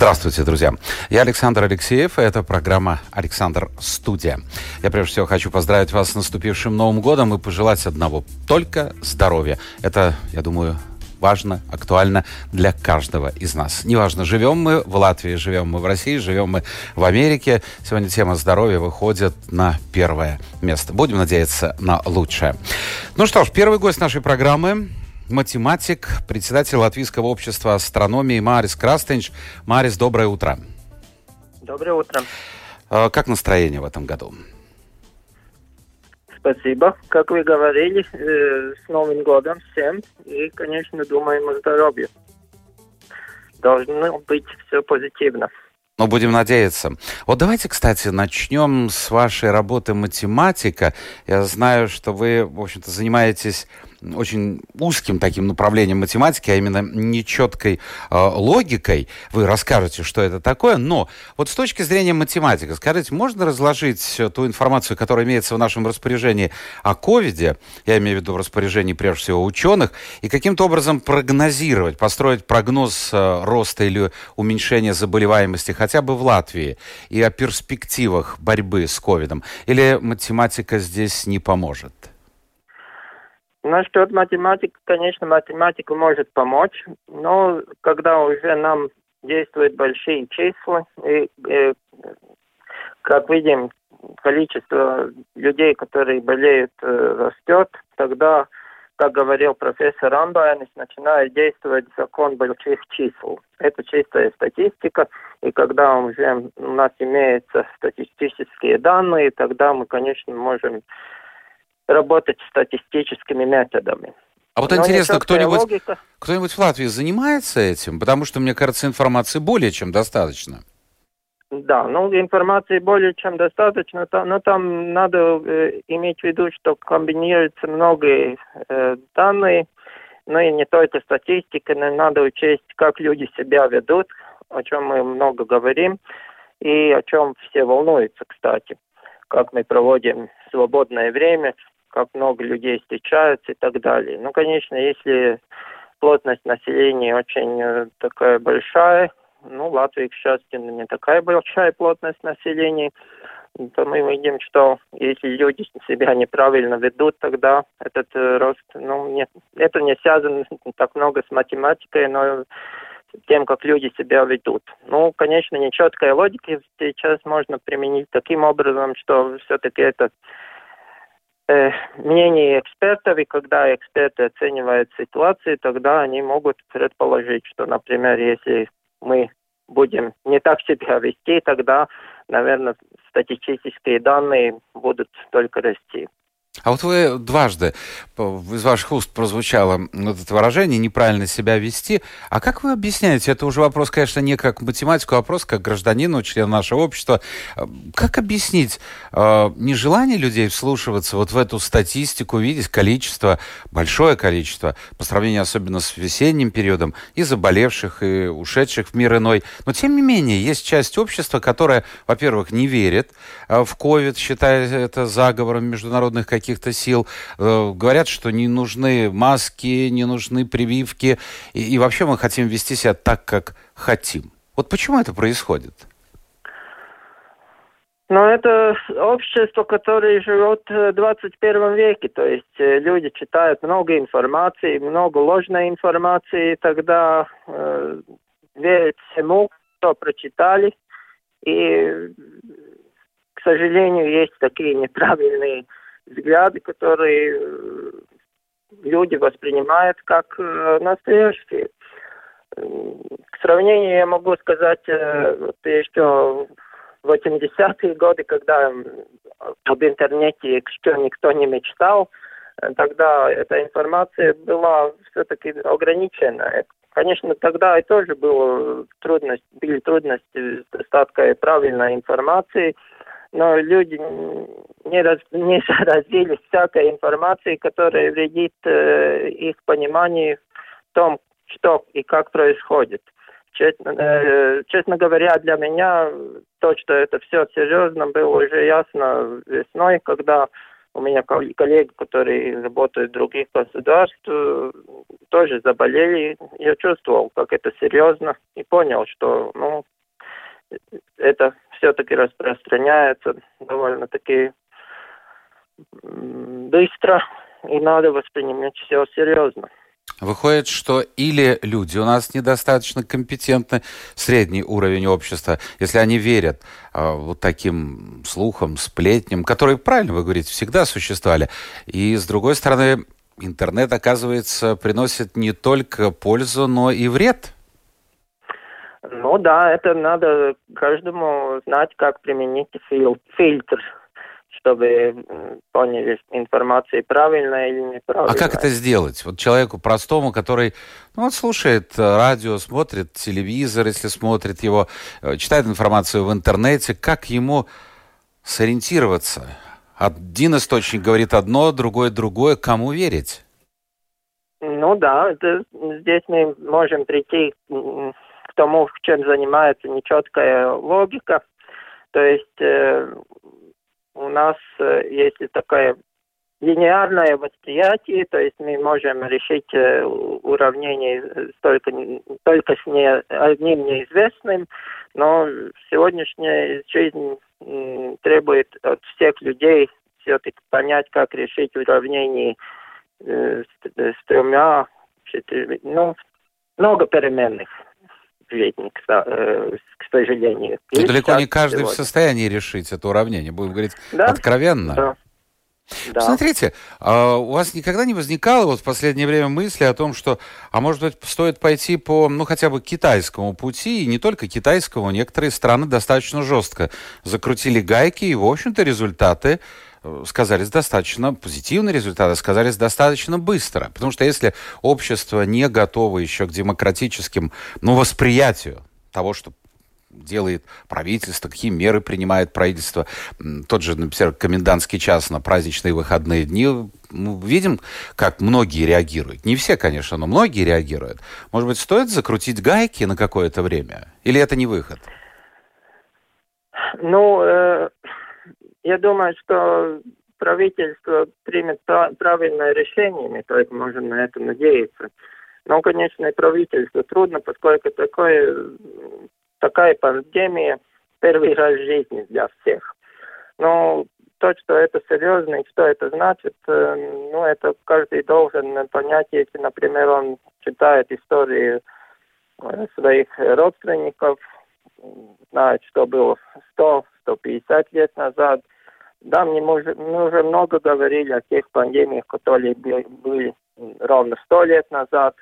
Здравствуйте, друзья. Я Александр Алексеев, и это программа «Александр Студия». Я прежде всего хочу поздравить вас с наступившим Новым годом и пожелать одного – только здоровья. Это, я думаю, важно, актуально для каждого из нас. Неважно, живем мы в Латвии, живем мы в России, живем мы в Америке. Сегодня тема здоровья выходит на первое место. Будем надеяться на лучшее. Ну что ж, первый гость нашей программы математик, председатель Латвийского общества астрономии Марис Крастенч. Марис, доброе утро. Доброе утро. А, как настроение в этом году? Спасибо. Как вы говорили, э, с Новым годом всем. И, конечно, думаем о здоровье. Должно быть все позитивно. Ну, будем надеяться. Вот давайте, кстати, начнем с вашей работы математика. Я знаю, что вы, в общем-то, занимаетесь очень узким таким направлением математики, а именно нечеткой э, логикой. Вы расскажете, что это такое. Но вот с точки зрения математика, скажите, можно разложить ту информацию, которая имеется в нашем распоряжении о ковиде, я имею в виду в распоряжении прежде всего ученых, и каким-то образом прогнозировать, построить прогноз э, роста или уменьшения заболеваемости хотя бы в Латвии и о перспективах борьбы с ковидом? Или математика здесь не поможет? Насчет математики, конечно, математика может помочь, но когда уже нам действуют большие числа, и, и как видим, количество людей, которые болеют, э, растет, тогда, как говорил профессор Амбайнис, начинает действовать закон больших чисел. Это чистая статистика, и когда уже у нас имеются статистические данные, тогда мы, конечно, можем работать статистическими методами. А вот Но интересно, кто-нибудь, логика... кто-нибудь в Латвии занимается этим? Потому что, мне кажется, информации более чем достаточно. Да, ну информации более чем достаточно, но там надо э, иметь в виду, что комбинируются многие э, данные, но и не только статистика, но надо учесть, как люди себя ведут, о чем мы много говорим, и о чем все волнуются, кстати, как мы проводим свободное время, как много людей встречаются и так далее. Ну, конечно, если плотность населения очень э, такая большая, ну, Латвия, к счастью, не такая большая плотность населения, то мы видим, что если люди себя неправильно ведут, тогда этот э, рост, ну, не, это не связано так много с математикой, но тем, как люди себя ведут. Ну, конечно, нечеткая логика сейчас можно применить таким образом, что все-таки это мнение экспертов, и когда эксперты оценивают ситуацию, тогда они могут предположить, что, например, если мы будем не так себя вести, тогда, наверное, статистические данные будут только расти. А вот вы дважды из ваших уст прозвучало вот это выражение «неправильно себя вести». А как вы объясняете? Это уже вопрос, конечно, не как математику, а вопрос как гражданину, члена нашего общества. Э, как объяснить э, нежелание людей вслушиваться вот в эту статистику, видеть количество, большое количество, по сравнению особенно с весенним периодом, и заболевших, и ушедших в мир иной. Но, тем не менее, есть часть общества, которая, во-первых, не верит э, в ковид, считая это заговором международных каких каких-то сил. Э, говорят, что не нужны маски, не нужны прививки. И, и вообще мы хотим вести себя так, как хотим. Вот почему это происходит? Но это общество, которое живет в 21 веке, то есть э, люди читают много информации, много ложной информации, тогда э, верят всему, что прочитали. И, к сожалению, есть такие неправильные взгляды, которые э, люди воспринимают как э, настоящие. К сравнению я могу сказать, э, вот еще в 80-е годы, когда об интернете еще никто не мечтал, тогда эта информация была все-таки ограничена. Конечно, тогда и тоже было трудность, были трудности с доставкой правильной информации, но люди не, раз, не заразились всякой информацией, которая вредит э, их пониманию в том, что и как происходит. Честно, э, честно говоря, для меня то, что это все серьезно, было уже ясно весной, когда у меня коллеги, которые работают в других государствах, тоже заболели. Я чувствовал, как это серьезно, и понял, что ну, это все-таки распространяется довольно-таки быстро, и надо воспринимать все серьезно. Выходит, что или люди у нас недостаточно компетентны, средний уровень общества, если они верят э, вот таким слухам, сплетням, которые, правильно вы говорите, всегда существовали. И, с другой стороны, интернет, оказывается, приносит не только пользу, но и вред. Ну да, это надо каждому знать, как применить фильтр чтобы поняли информация правильная или неправильная. А как это сделать? Вот человеку простому, который ну, вот слушает э, радио, смотрит телевизор, если смотрит его, э, читает информацию в интернете, как ему сориентироваться? Один источник говорит одно, другой другое. Кому верить? Ну да, это, здесь мы можем прийти к тому, чем занимается нечеткая логика. То есть э, у нас, э, если такое линейное восприятие, то есть мы можем решить э, уравнение только, только с не, одним неизвестным, но сегодняшняя жизнь требует от всех людей все-таки понять, как решить уравнение э, с, с тремя, четырьмя, ну, много переменных к, э, к сожалению. И далеко не каждый сегодня. в состоянии решить это уравнение, будем говорить да? откровенно. Да. Да. Смотрите, а у вас никогда не возникало вот в последнее время мысли о том, что, а может быть, стоит пойти по, ну, хотя бы китайскому пути, и не только китайскому, некоторые страны достаточно жестко закрутили гайки, и, в общем-то, результаты сказались достаточно, позитивные результаты сказались достаточно быстро. Потому что если общество не готово еще к демократическим, ну, восприятию того, что делает правительство, какие меры принимает правительство. Тот же, например, комендантский час на праздничные выходные дни. Мы видим, как многие реагируют. Не все, конечно, но многие реагируют. Может быть, стоит закрутить гайки на какое-то время? Или это не выход? Ну, э, я думаю, что правительство примет правильное решение, мы только можем на это надеяться. Но, конечно, и правительству трудно, поскольку такое, такая пандемия первый раз в жизни для всех. Но то, что это серьезно и что это значит, э, ну, это каждый должен понять, если, например, он читает истории э, своих родственников, знает, что было 100-150 лет назад, да, мы уже, мы уже много говорили о тех пандемиях, которые были ровно сто лет назад,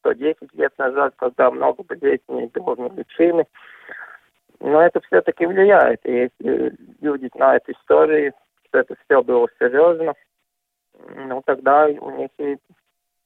110 лет назад, когда много болезней было неизлечимы. Но это все-таки влияет. И если люди знают истории, что это все было серьезно, ну тогда у них и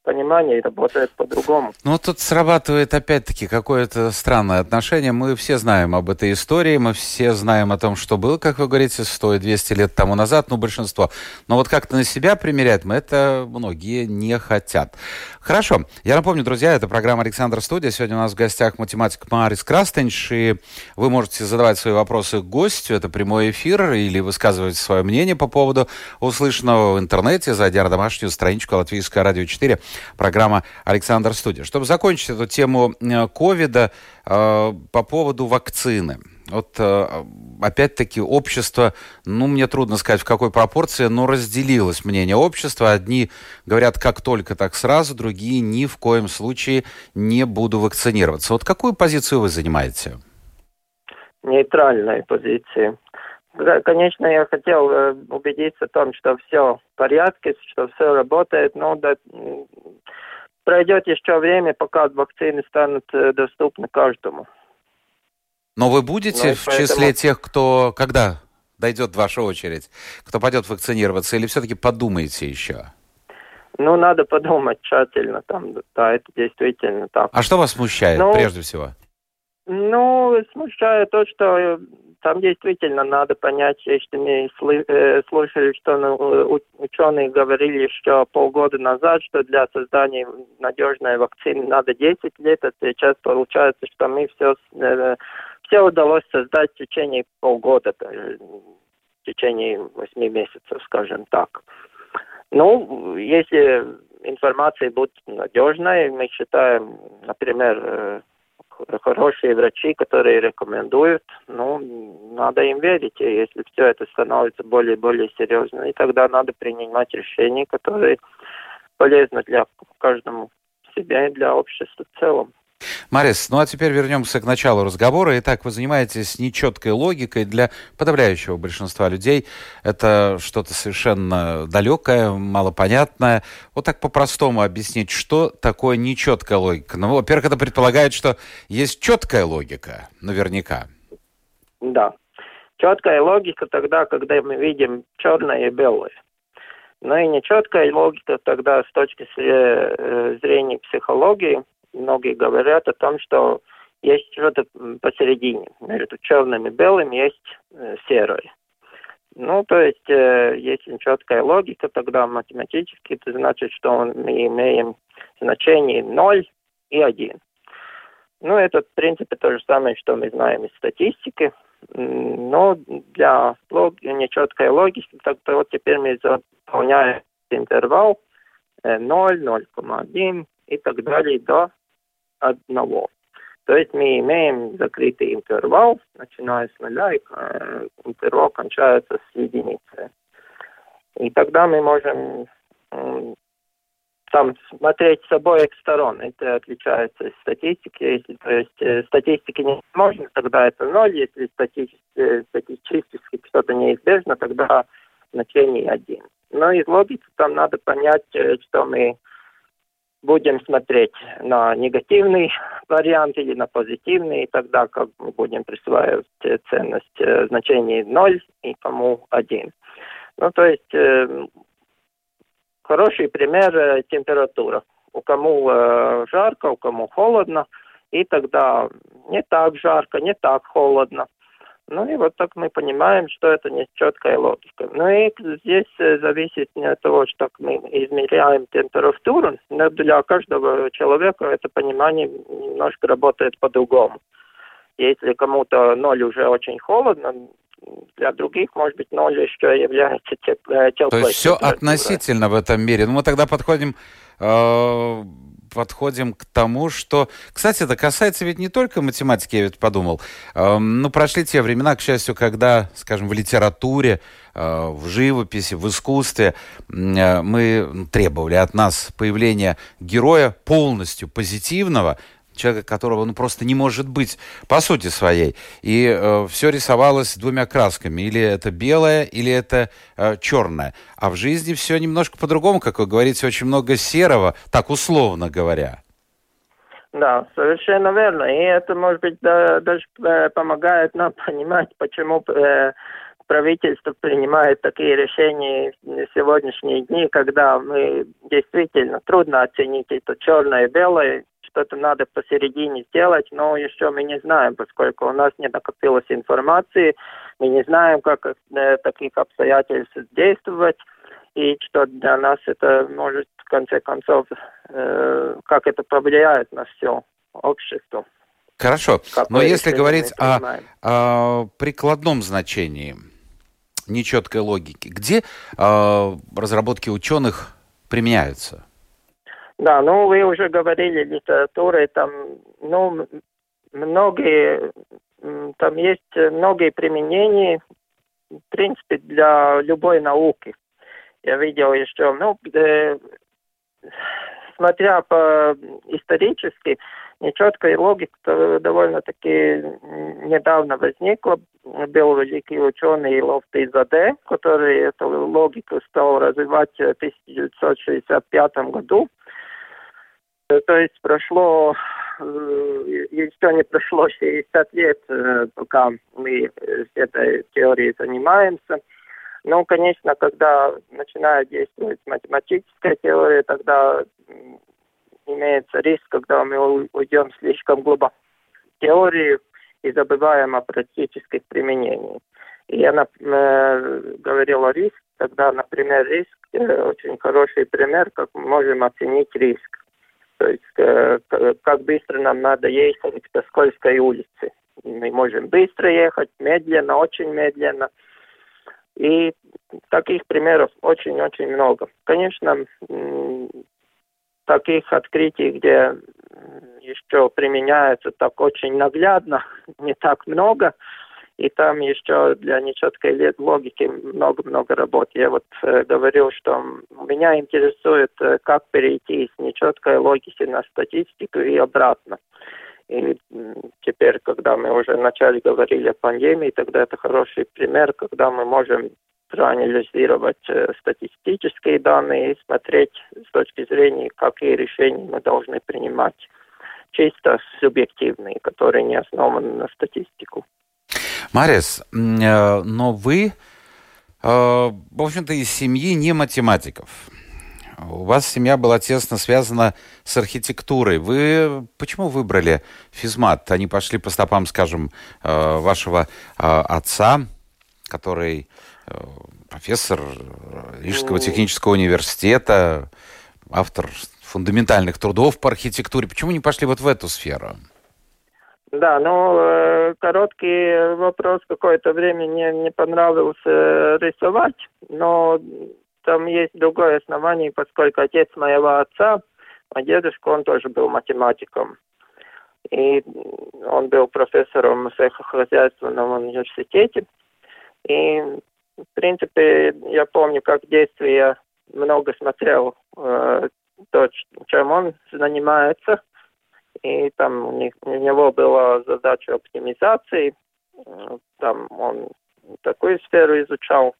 понимание и работает по-другому. Ну, тут срабатывает опять-таки какое-то странное отношение. Мы все знаем об этой истории, мы все знаем о том, что было, как вы говорите, 100 и 200 лет тому назад, ну, большинство. Но вот как-то на себя примерять мы это многие не хотят. Хорошо. Я напомню, друзья, это программа «Александр Студия». Сегодня у нас в гостях математик Марис Крастенш, и вы можете задавать свои вопросы гостю. Это прямой эфир, или высказывать свое мнение по поводу услышанного в интернете, зайдя на домашнюю страничку Латвийское радио 4 программа «Александр Студия». Чтобы закончить эту тему э, ковида э, по поводу вакцины. Вот э, опять-таки общество, ну, мне трудно сказать в какой пропорции, но разделилось мнение общества. Одни говорят как только, так сразу, другие ни в коем случае не буду вакцинироваться. Вот какую позицию вы занимаете? Нейтральная позиция. Конечно, я хотел э, убедиться в том, что все в порядке, что все работает, но да, пройдет еще время, пока вакцины станут э, доступны каждому. Но вы будете ну, в поэтому... числе тех, кто, когда дойдет ваша очередь, кто пойдет вакцинироваться, или все-таки подумаете еще? Ну, надо подумать тщательно, там, да, это действительно так. А что вас смущает, ну, прежде всего? Ну, смущает то, что там действительно надо понять, если мы э, слышали, что ну, ученые говорили еще полгода назад, что для создания надежной вакцины надо 10 лет, а сейчас получается, что мы все, все удалось создать в течение полгода, в течение 8 месяцев, скажем так. Ну, если информация будет надежной, мы считаем, например, хорошие врачи, которые рекомендуют, ну, надо им верить. И если все это становится более и более серьезно, и тогда надо принимать решения, которые полезны для каждому себя и для общества в целом. Марис, ну а теперь вернемся к началу разговора. Итак, вы занимаетесь нечеткой логикой. Для подавляющего большинства людей это что-то совершенно далекое, малопонятное. Вот так по-простому объяснить, что такое нечеткая логика. Ну, во-первых, это предполагает, что есть четкая логика, наверняка. Да. Четкая логика тогда, когда мы видим черное и белое. Но и нечеткая логика тогда с точки э, зрения психологии – многие говорят о том, что есть что-то посередине. Между черным и белым есть э, серое. Ну, то есть, э, если четкая логика, тогда математически это значит, что мы имеем значение 0 и 1. Ну, это, в принципе, то же самое, что мы знаем из статистики. Но для лог... нечеткой логики, так то вот теперь мы заполняем интервал 0, э, 0,1 и так далее до одного. То есть мы имеем закрытый интервал, начиная с нуля, и э, интервал кончается с единицы. И тогда мы можем там смотреть с обоих сторон. Это отличается от статистики. Если то есть, э, статистики не можно, тогда это ноль. Если э, статистически что-то неизбежно, тогда значение один. Но из логики там надо понять, что мы будем смотреть на негативный вариант или на позитивный, и тогда как мы будем присваивать э, ценность э, значений 0 и кому 1. Ну, то есть э, хороший пример э, температура. У кому э, жарко, у кому холодно, и тогда не так жарко, не так холодно. Ну и вот так мы понимаем, что это не четкая логика. Ну и здесь э, зависит не от того, что мы измеряем температуру, но для каждого человека это понимание немножко работает по-другому. Если кому-то ноль уже очень холодно, для других, может быть, ноль еще является теплой. То есть все относительно в этом мире. Ну, мы тогда подходим э, подходим к тому, что... Кстати, это касается ведь не только математики, я ведь подумал. Э, ну, прошли те времена, к счастью, когда, скажем, в литературе, э, в живописи, в искусстве э, мы требовали от нас появления героя полностью позитивного, человека, которого ну, просто не может быть по сути своей. И э, все рисовалось двумя красками. Или это белое, или это э, черное. А в жизни все немножко по-другому, как вы говорите, очень много серого, так условно говоря. Да, совершенно верно. И это, может быть, да, даже э, помогает нам понимать, почему э, правительство принимает такие решения в сегодняшние дни, когда мы действительно трудно оценить это черное и белое, что-то надо посередине сделать, но еще мы не знаем, поскольку у нас не накопилось информации, мы не знаем, как в таких обстоятельствах действовать, и что для нас это может, в конце концов, э, как это повлияет на все общество. Хорошо, но если говорить о, о прикладном значении, нечеткой логики, где э, разработки ученых применяются? Да, ну вы уже говорили литературы, там, ну, многие, там есть многие применения, в принципе, для любой науки. Я видел еще, ну, э, смотря по исторически, нечеткая логика довольно-таки недавно возникла. Был великий ученый Лофтей Заде, который эту логику стал развивать в 1965 году. Э, то есть прошло, э, еще не прошло 60 лет, э, пока мы с этой теорией занимаемся. Ну, конечно, когда начинает действовать математическая теория, тогда имеется риск, когда мы уйдем слишком глубоко в теорию, и забываем о практических применениях. И я э, говорил о риске, тогда, например, риск, э, очень хороший пример, как мы можем оценить риск. То есть, э, как быстро нам надо ехать по скользкой улице. Мы можем быстро ехать, медленно, очень медленно. И таких примеров очень-очень много. Конечно, таких открытий, где еще применяется так очень наглядно, не так много. И там еще для нечеткой логики много-много работы. Я вот э, говорил, что меня интересует, э, как перейти с нечеткой логики на статистику и обратно. И теперь, когда мы уже вначале говорили о пандемии, тогда это хороший пример, когда мы можем проанализировать э, статистические данные и смотреть с точки зрения, какие решения мы должны принимать чисто субъективные, которые не основаны на статистику. Марис, э, но вы, э, в общем-то, из семьи не математиков. У вас семья была тесно связана с архитектурой. Вы почему выбрали физмат? Они пошли по стопам, скажем, вашего отца, который профессор Рижского технического университета, автор фундаментальных трудов по архитектуре. Почему не пошли вот в эту сферу? Да, ну, э, короткий вопрос. Какое-то время мне не понравилось э, рисовать, но там есть другое основание, поскольку отец моего отца, а дедушка, он тоже был математиком. И он был профессором сельскохозяйственного университете. И, в принципе, я помню, как в детстве я много смотрел э, то, чем он занимается. И там у, них, у него была задача оптимизации. Там он такую сферу изучал.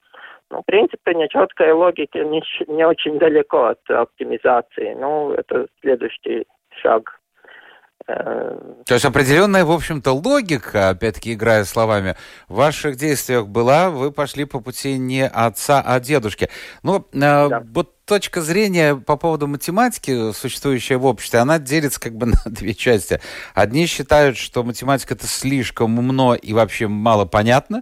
Ну, в принципе, нечеткая логика не, не очень далеко от оптимизации. Ну, это следующий шаг. То есть определенная, в общем-то, логика, опять-таки играя словами, в ваших действиях была, вы пошли по пути не отца, а дедушки. Ну, да. вот точка зрения по поводу математики, существующая в обществе, она делится как бы на две части. Одни считают, что математика это слишком умно и вообще мало понятно.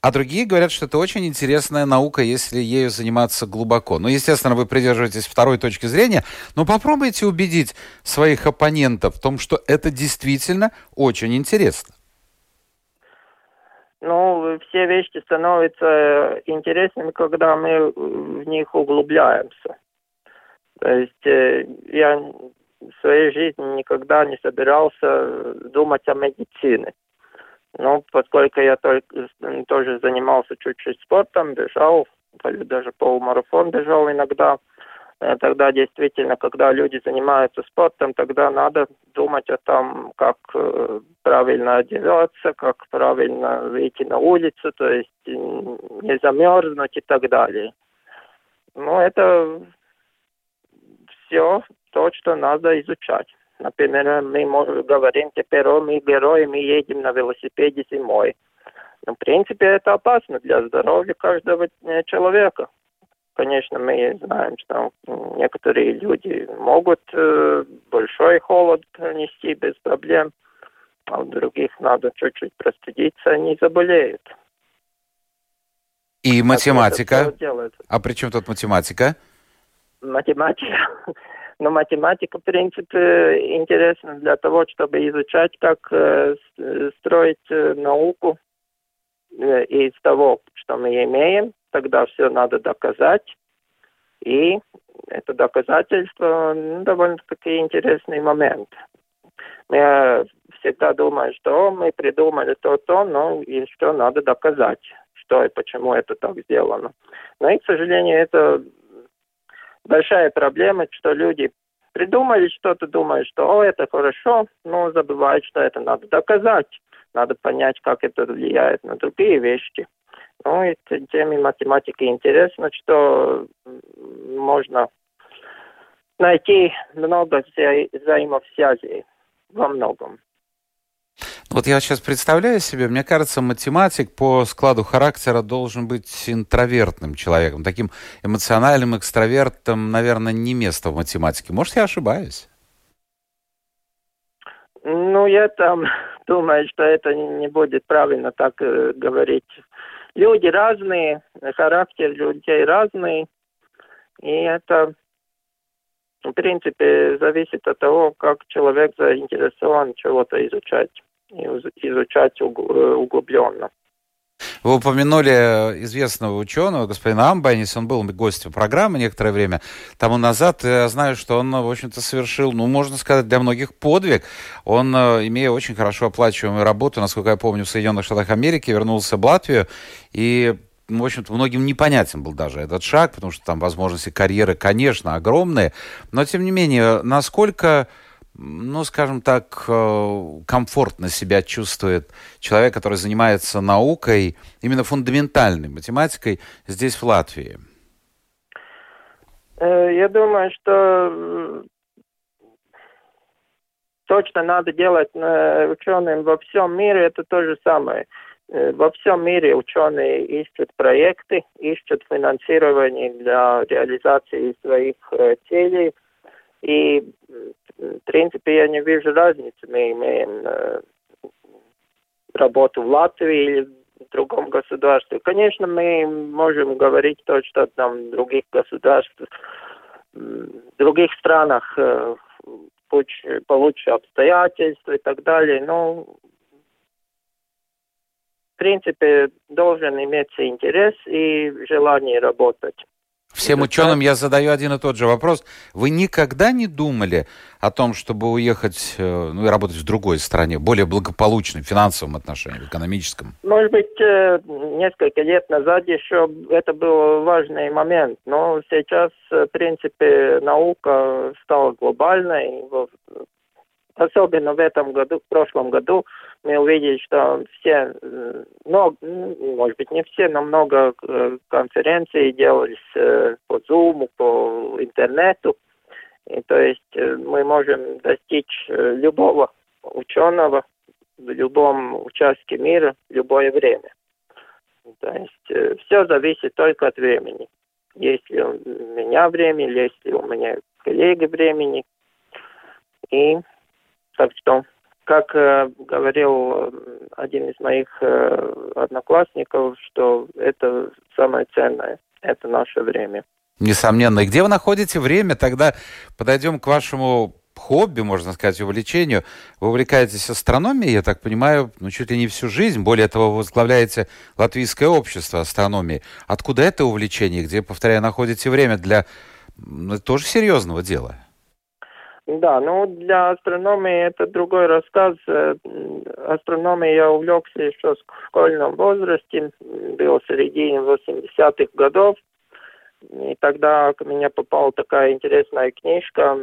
А другие говорят, что это очень интересная наука, если ею заниматься глубоко. Ну, естественно, вы придерживаетесь второй точки зрения, но попробуйте убедить своих оппонентов в том, что это действительно очень интересно. Ну, все вещи становятся интересными, когда мы в них углубляемся. То есть э, я в своей жизни никогда не собирался думать о медицине. Ну, поскольку я только, тоже занимался чуть-чуть спортом, бежал, даже полумарафон бежал иногда, э, тогда действительно, когда люди занимаются спортом, тогда надо думать о том, как э, правильно одеваться, как правильно выйти на улицу, то есть не замерзнуть и так далее. Ну, это все то, что надо изучать. Например, мы говорим теперь, о, мы герои, мы едем на велосипеде зимой. Но, ну, в принципе, это опасно для здоровья каждого э, человека. Конечно, мы знаем, что некоторые люди могут э, большой холод пронести без проблем, а у других надо чуть-чуть простудиться, они заболеют. И математика? А при чем тут математика? Математика. Но математика, в принципе, интересна для того, чтобы изучать, как э, строить э, науку э, из того, что мы имеем. Тогда все надо доказать. И это доказательство ну, довольно-таки интересный момент. Я всегда думаю, что мы придумали то-то, но еще надо доказать, что и почему это так сделано. Но и, к сожалению, это большая проблема, что люди придумали что-то, думают, что о, это хорошо, но забывают, что это надо доказать. Надо понять, как это влияет на другие вещи. Ну, и теме математики интересно, что можно найти много вза взаимосвязей во многом. Вот я сейчас представляю себе, мне кажется, математик по складу характера должен быть интровертным человеком, таким эмоциональным экстравертом, наверное, не место в математике. Может, я ошибаюсь? Ну, я там думаю, что это не будет правильно так э, говорить. Люди разные, характер людей разный, и это, в принципе, зависит от того, как человек заинтересован чего-то изучать, изучать углубленно. Вы упомянули э, известного ученого, господина Амбайнис, он был гостем программы некоторое время тому назад. Я знаю, что он, в общем-то, совершил, ну, можно сказать, для многих подвиг. Он, э, имея очень хорошо оплачиваемую работу, насколько я помню, в Соединенных Штатах Америки, вернулся в Латвию и в общем-то, многим непонятен был даже этот шаг, потому что там возможности карьеры, конечно, огромные. Но, тем не менее, насколько ну, скажем так, э, комфортно себя чувствует человек, который занимается наукой, именно фундаментальной математикой здесь, в Латвии? Э, я думаю, что точно надо делать э, ученым во всем мире, это то же самое. Во всем мире ученые ищут проекты, ищут финансирование для реализации своих целей. И в принципе, я не вижу разницы. Мы имеем э, работу в Латвии или в другом государстве. Конечно, мы можем говорить то, что там в других государствах, в других странах э, получше обстоятельства и так далее, но в принципе должен иметься интерес и желание работать. Всем ученым я задаю один и тот же вопрос. Вы никогда не думали о том, чтобы уехать, э, ну и работать в другой стране, более благополучной в финансовом отношении, в экономическом? Может быть, э, несколько лет назад еще это был важный момент, но сейчас, э, в принципе, наука стала глобальной, особенно в этом году, в прошлом году, мы увидели, что все, ну, может быть, не все, но много э, конференций делались э, по Zoom, по интернету. И, то есть мы можем достичь любого ученого в любом участке мира в любое время. То есть все зависит только от времени. Есть ли у меня время, есть ли у меня коллеги времени. И так что, как э, говорил э, один из моих э, одноклассников, что это самое ценное, это наше время. Несомненно. И где вы находите время? Тогда подойдем к вашему хобби, можно сказать, увлечению. Вы увлекаетесь астрономией, я так понимаю, ну, чуть ли не всю жизнь. Более того, вы возглавляете Латвийское общество астрономии. Откуда это увлечение? Где, повторяю, находите время для ну, тоже серьезного дела? Да, ну для астрономии это другой рассказ. Э, астрономией я увлекся еще в школьном возрасте, был в середине 80-х годов. И тогда к мне попала такая интересная книжка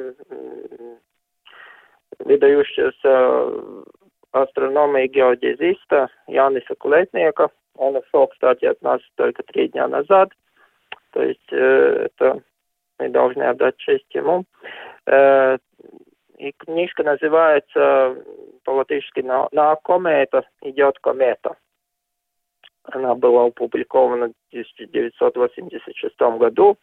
выдающегося астронома и геодезиста Яниса Кулетника. Он ушел, кстати, от нас только три дня назад. То есть э, это мы должны отдать честь ему. Э, и книжка называется по-латышски «На, на комета идет комета». Она была опубликована в 1986 году.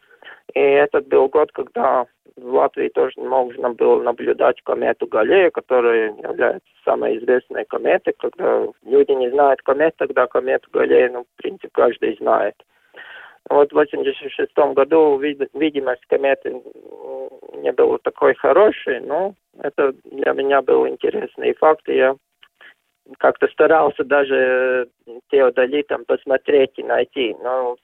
И этот был год, когда в Латвии тоже можно было наблюдать комету Галлея, которая является самой известной кометой. Когда люди не знают комет, тогда комету Галлея, ну, в принципе, каждый знает. Вот в 86 году видимость кометы не была такой хорошей, но это для меня был интересный факт, я как-то старался даже теодолитом посмотреть и найти. Но,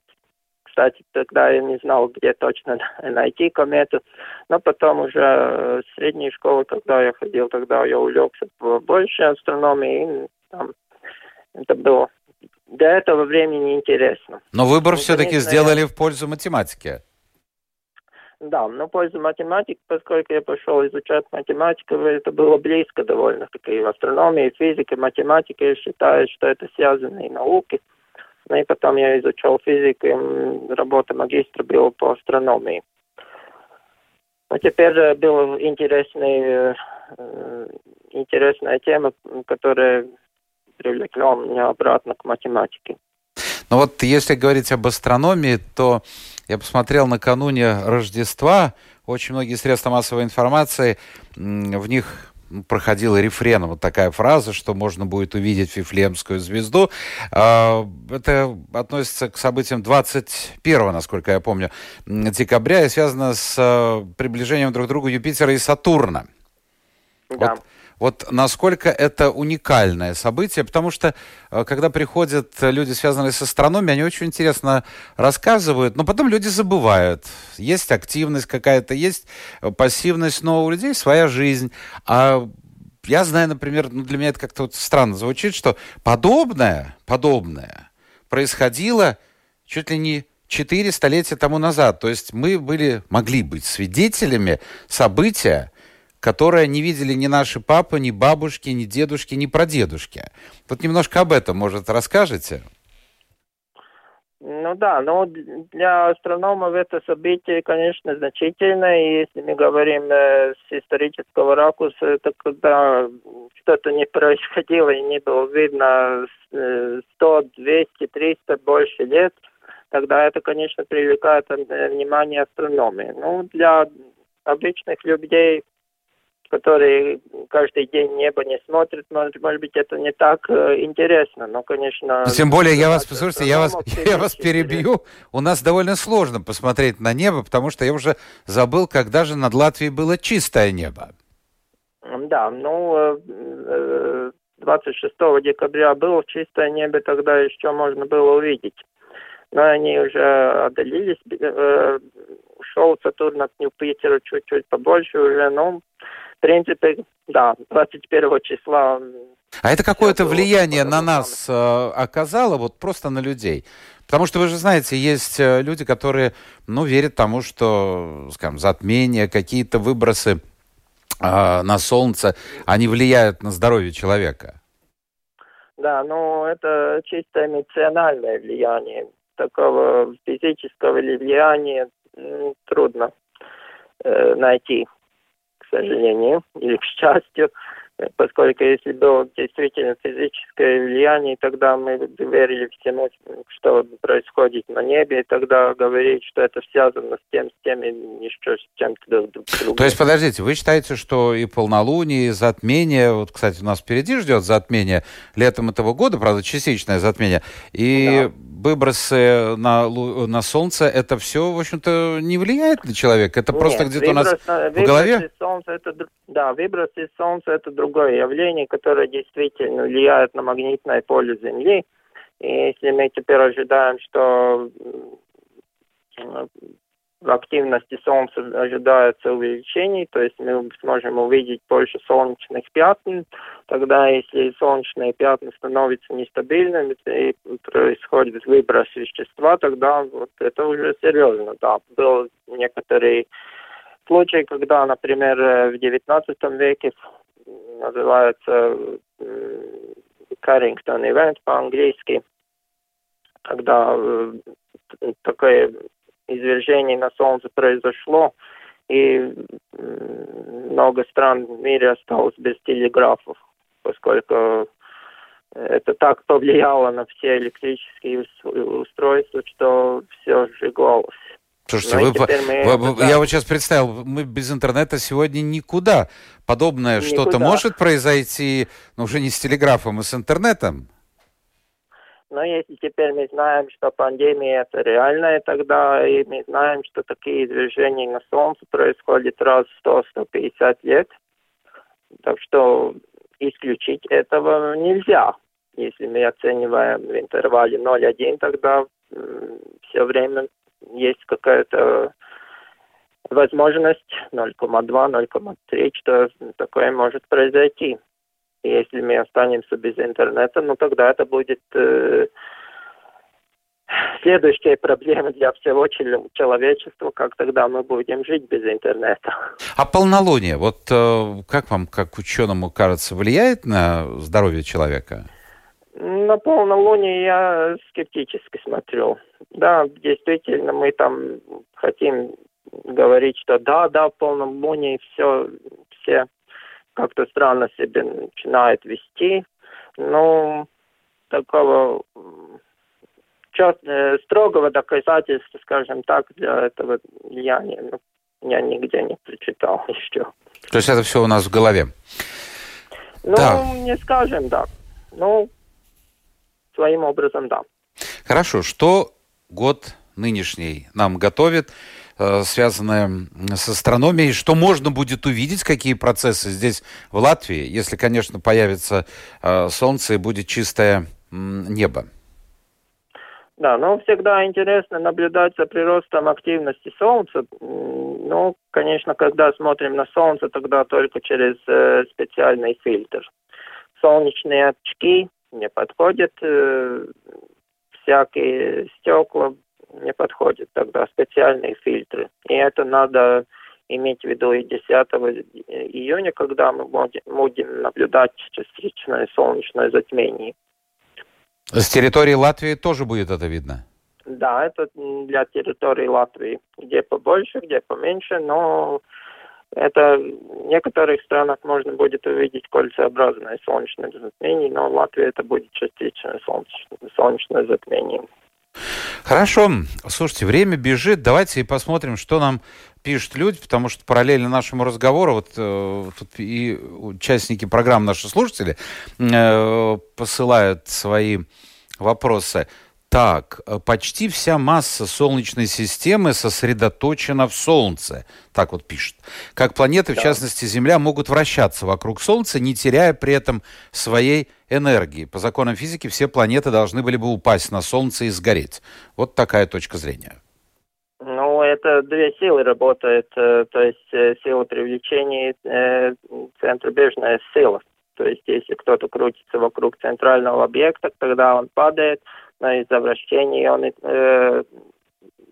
кстати, тогда я не знал, где точно найти комету. Но потом уже в средней школе, когда я ходил, тогда я увлекся больше астрономией. И там это было до этого времени интересно. Но выбор ну, все-таки сделали я... в пользу математики. Да, но в пользу математики, поскольку я пошел изучать математику, это было близко довольно-таки. И в астрономии, и физике, математика, я считаю, что это связанные науки. Ну и потом я изучал физику, и работа магистра была по астрономии. Но теперь э, была интересная, э, интересная тема, которая привлекла меня обратно к математике. Ну вот если говорить об астрономии, то я посмотрел накануне Рождества, очень многие средства массовой информации, в них проходила рефреном вот такая фраза, что можно будет увидеть Вифлеемскую звезду. А, это относится к событиям 21, насколько я помню, декабря и связано с э, приближением друг к другу Юпитера и Сатурна. Да. Вот вот насколько это уникальное событие, потому что э, когда приходят люди, связанные с астрономией, они очень интересно рассказывают, но потом люди забывают. Есть активность какая-то, есть э, пассивность, но у людей своя жизнь. А я знаю, например, ну, для меня это как-то вот странно звучит, что подобное, подобное происходило чуть ли не четыре столетия тому назад. То есть мы были, могли быть свидетелями события, которое не видели ни наши папы, ни бабушки, ни дедушки, ни прадедушки. Вот немножко об этом, может, расскажете? Ну да, но для астрономов это событие, конечно, значительное. И если мы говорим э, с исторического ракурса, это когда что-то не происходило и не было видно 100, 200, 300, больше лет, тогда это, конечно, привлекает э, внимание астрономии. Ну, для обычных людей которые каждый день небо не смотрят, может, может быть, это не так э, интересно, но, конечно... Тем более, я вас, послушайте, я вас, я вас перебью. У нас довольно сложно посмотреть на небо, потому что я уже забыл, когда же над Латвией было чистое небо. Да, ну, 26 э, э, декабря было чистое небо, тогда еще можно было увидеть. Но они уже отдалились, ушел Сатурн от Юпитера чуть-чуть побольше уже, но в принципе, да, 21 числа. А это какое-то влияние на нас э, оказало, вот просто на людей? Потому что вы же знаете, есть э, люди, которые, ну, верят тому, что, скажем, затмения, какие-то выбросы э, на солнце, они влияют на здоровье человека. Да, ну, это чисто эмоциональное влияние. Такого физического влияния трудно э, найти сожалению, или к счастью, поскольку если было действительно физическое влияние, тогда мы верили всему, что происходит на небе, и тогда говорить, что это связано с тем, с тем и еще с чем-то другим. То есть, подождите, вы считаете, что и полнолуние, и затмение, вот, кстати, у нас впереди ждет затмение летом этого года, правда, частичное затмение, и да выбросы на, на Солнце, это все, в общем-то, не влияет на человека? Это Нет, просто где-то у нас в голове? Солнца это, да, выбросы Солнца – это другое явление, которое действительно влияет на магнитное поле Земли. И если мы теперь ожидаем, что в активности Солнца ожидается увеличение, то есть мы сможем увидеть больше солнечных пятен. Тогда, если солнечные пятна становятся нестабильными и происходит выброс вещества, тогда вот это уже серьезно. Да, был некоторые случаи, когда, например, в XIX веке называется Carrington Event по-английски, когда э, такое извержение на Солнце произошло, и много стран в мире осталось без телеграфов, поскольку это так повлияло на все электрические устройства, что все сжигалось. Слушайте, ну, вы, вы, да. я вот сейчас представил, мы без интернета сегодня никуда. Подобное что-то может произойти, но уже не с телеграфом, а с интернетом? Но если теперь мы знаем, что пандемия это реальная, тогда и мы знаем, что такие извержения на Солнце происходят раз в 100-150 лет, так что исключить этого нельзя. Если мы оцениваем в интервале 0,1, тогда все время есть какая-то возможность 0,2, 0,3, что такое может произойти. Если мы останемся без интернета, ну тогда это будет э, следующая проблема для всего человечества, как тогда мы будем жить без интернета. А полнолуние, вот э, как вам, как ученому кажется, влияет на здоровье человека? На полнолуние я скептически смотрю. Да, действительно, мы там хотим говорить, что да, да, полнолуние все, все как-то странно себя начинает вести. Ну, такого э, строгого доказательства, скажем так, для этого влияния ну, я нигде не прочитал еще. То есть это все у нас в голове. Ну, да. не скажем, да. Ну, своим образом, да. Хорошо. Что год нынешний нам готовит, э, связанное с астрономией? Что можно будет увидеть, какие процессы здесь, в Латвии, если, конечно, появится э, солнце и будет чистое небо? Да, ну всегда интересно наблюдать за приростом активности Солнца. Ну, конечно, когда смотрим на Солнце, тогда только через э, специальный фильтр. Солнечные очки не подходят, э, всякие стекла не подходят, тогда специальные фильтры. И это надо иметь в виду и 10 июня, когда мы будем наблюдать частичное солнечное затмение. С территории Латвии тоже будет это видно? Да, это для территории Латвии. Где побольше, где поменьше, но это в некоторых странах можно будет увидеть кольцеобразное солнечное затмение, но в Латвии это будет частичное солнечное, солнечное затмение. Хорошо. Слушайте, время бежит. Давайте посмотрим, что нам пишут люди, потому что параллельно нашему разговору, вот э, тут и участники программы, наши слушатели, э, посылают свои вопросы. Так, э, почти вся масса Солнечной системы сосредоточена в Солнце. Так вот пишет. Как планеты, да. в частности Земля, могут вращаться вокруг Солнца, не теряя при этом своей энергии. По законам физики все планеты должны были бы упасть на Солнце и сгореть. Вот такая точка зрения. Ну, это две силы работают. Э, то есть э, сила привлечения и центробежная сила. То есть если кто-то крутится вокруг центрального объекта, тогда он падает – но из-за вращения он э,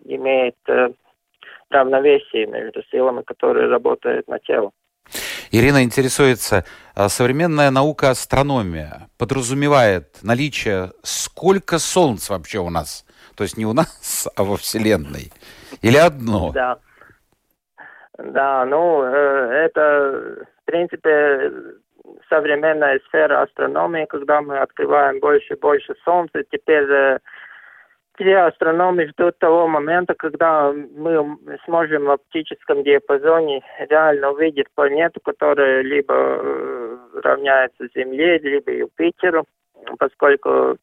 имеет э, равновесие между силами, которые работают на тело. Ирина интересуется, а современная наука астрономия подразумевает наличие сколько солнц вообще у нас? То есть не у нас, а во Вселенной? Или одно? Да. Да, ну, э, это, в принципе, современная сфера астрономии, когда мы открываем больше и больше Солнца, теперь э, все астрономы ждут того момента, когда мы сможем в оптическом диапазоне реально увидеть планету, которая либо э, равняется Земле, либо Юпитеру, поскольку,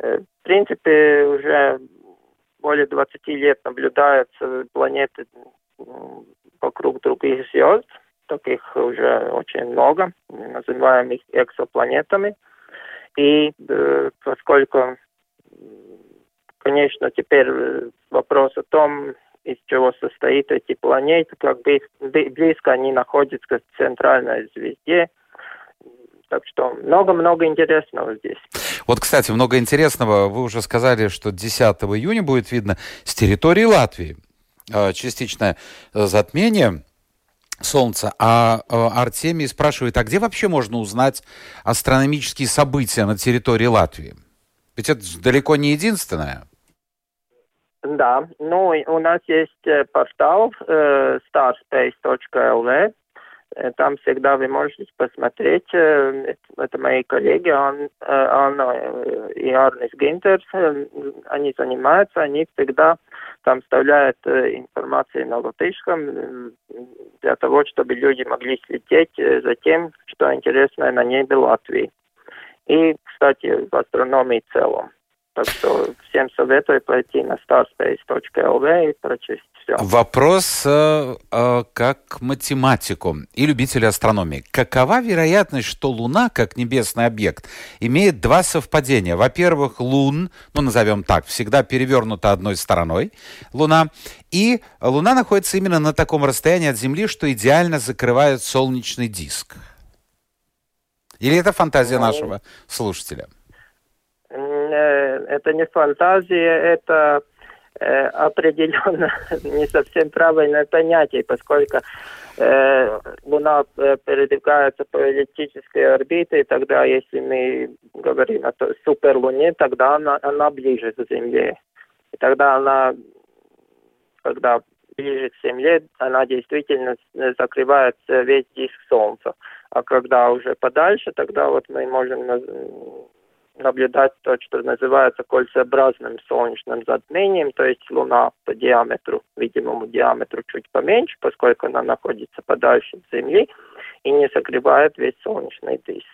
э, в принципе, уже более 20 лет наблюдаются планеты вокруг других звезд, таких уже очень много, называем их экзопланетами. И э, поскольку, конечно, теперь э, вопрос о том, из чего состоит эти планеты, как близко они находятся к центральной звезде. Так что много-много интересного здесь. Вот, кстати, много интересного. Вы уже сказали, что 10 июня будет видно с территории Латвии э, частичное затмение. Солнца. А э, Артемий спрашивает, а где вообще можно узнать астрономические события на территории Латвии? Ведь это далеко не единственное. Да, ну у нас есть э, портал э, starspace.lv, там всегда вы можете посмотреть. Э, это мои коллеги, Ан, э, Анна и Арнис Гинтерс. Они занимаются, они всегда там вставляют информацию на латышском для того, чтобы люди могли следить за тем, что интересно на небе Латвии. И, кстати, в астрономии в целом. Так что всем советую пойти на starspace.lv и прочесть все. Вопрос э, э, как математику и любителю астрономии. Какова вероятность, что Луна, как небесный объект, имеет два совпадения? Во-первых, Лун, ну назовем так, всегда перевернута одной стороной Луна, и Луна находится именно на таком расстоянии от Земли, что идеально закрывает солнечный диск. Или это фантазия ну, нашего слушателя? Э, это не фантазия, это э, определенно не совсем правильное понятие, поскольку э, Луна э, передвигается по эллиптической орбите, и тогда, если мы говорим о суперлуне, тогда она, она ближе к Земле. И тогда она, когда ближе к Земле, она действительно закрывает весь диск Солнца. А когда уже подальше, тогда вот мы можем наблюдать то, что называется кольцеобразным солнечным затмением, то есть Луна по диаметру, видимому диаметру чуть поменьше, поскольку она находится подальше от Земли, и не согревает весь солнечный диск.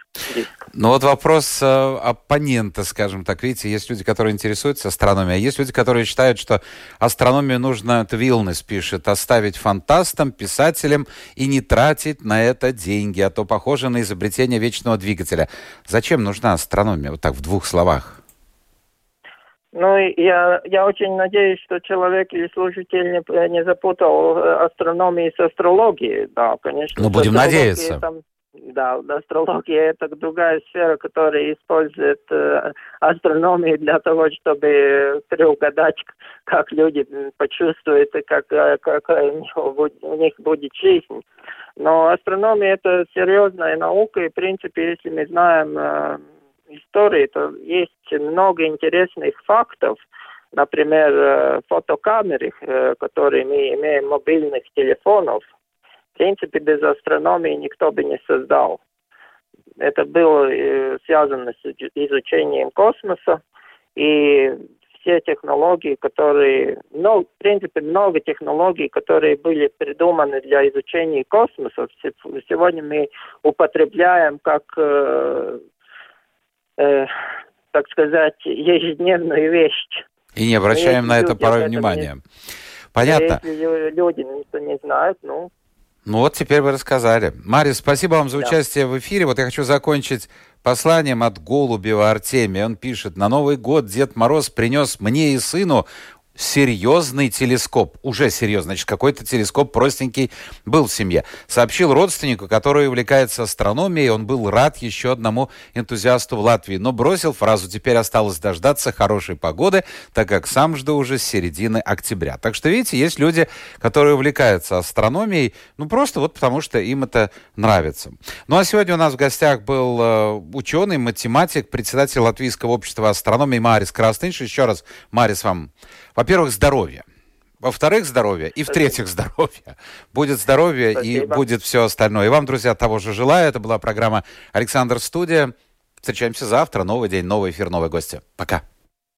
Ну вот вопрос э, оппонента, скажем так. Видите, есть люди, которые интересуются астрономией, а есть люди, которые считают, что астрономию нужно, это Вилнес пишет, оставить фантастам, писателям и не тратить на это деньги, а то похоже на изобретение вечного двигателя. Зачем нужна астрономия? Вот так в двух словах. Ну, я, я очень надеюсь, что человек или слушатель не, не запутал э, астрономию с астрологией. Да, конечно. Ну, будем надеяться. Там, да, астрология это другая сфера, которая использует э, астрономию для того, чтобы предугадать, как люди почувствуют и как, э, как у них будет жизнь. Но астрономия это серьезная наука, и в принципе, если мы знаем э, истории, то есть много интересных фактов, например, э, фотокамеры, э, которые мы имеем мобильных телефонов, в принципе, без астрономии никто бы не создал. Это было э, связано с изучением космоса, и все технологии, которые, ну, в принципе, много технологий, которые были придуманы для изучения космоса, сегодня мы употребляем как так сказать, ежедневную вещь. И не обращаем на это порой внимания. Не... Понятно. Если люди не знают, ну... Ну вот теперь вы рассказали. Мария, спасибо вам за да. участие в эфире. Вот я хочу закончить посланием от Голубева Артемия. Он пишет, на Новый год Дед Мороз принес мне и сыну серьезный телескоп. Уже серьезный. Значит, какой-то телескоп простенький был в семье. Сообщил родственнику, который увлекается астрономией. Он был рад еще одному энтузиасту в Латвии. Но бросил фразу «теперь осталось дождаться хорошей погоды», так как сам жду уже с середины октября. Так что, видите, есть люди, которые увлекаются астрономией, ну, просто вот потому, что им это нравится. Ну, а сегодня у нас в гостях был э, ученый, математик, председатель Латвийского общества астрономии Марис Крастынш. Еще раз, Марис, вам во-первых, здоровье. Во-вторых, здоровье. И в-третьих, здоровье. Будет здоровье Спасибо. и будет все остальное. И вам, друзья, того же желаю. Это была программа «Александр Студия». Встречаемся завтра. Новый день, новый эфир, новые гости. Пока.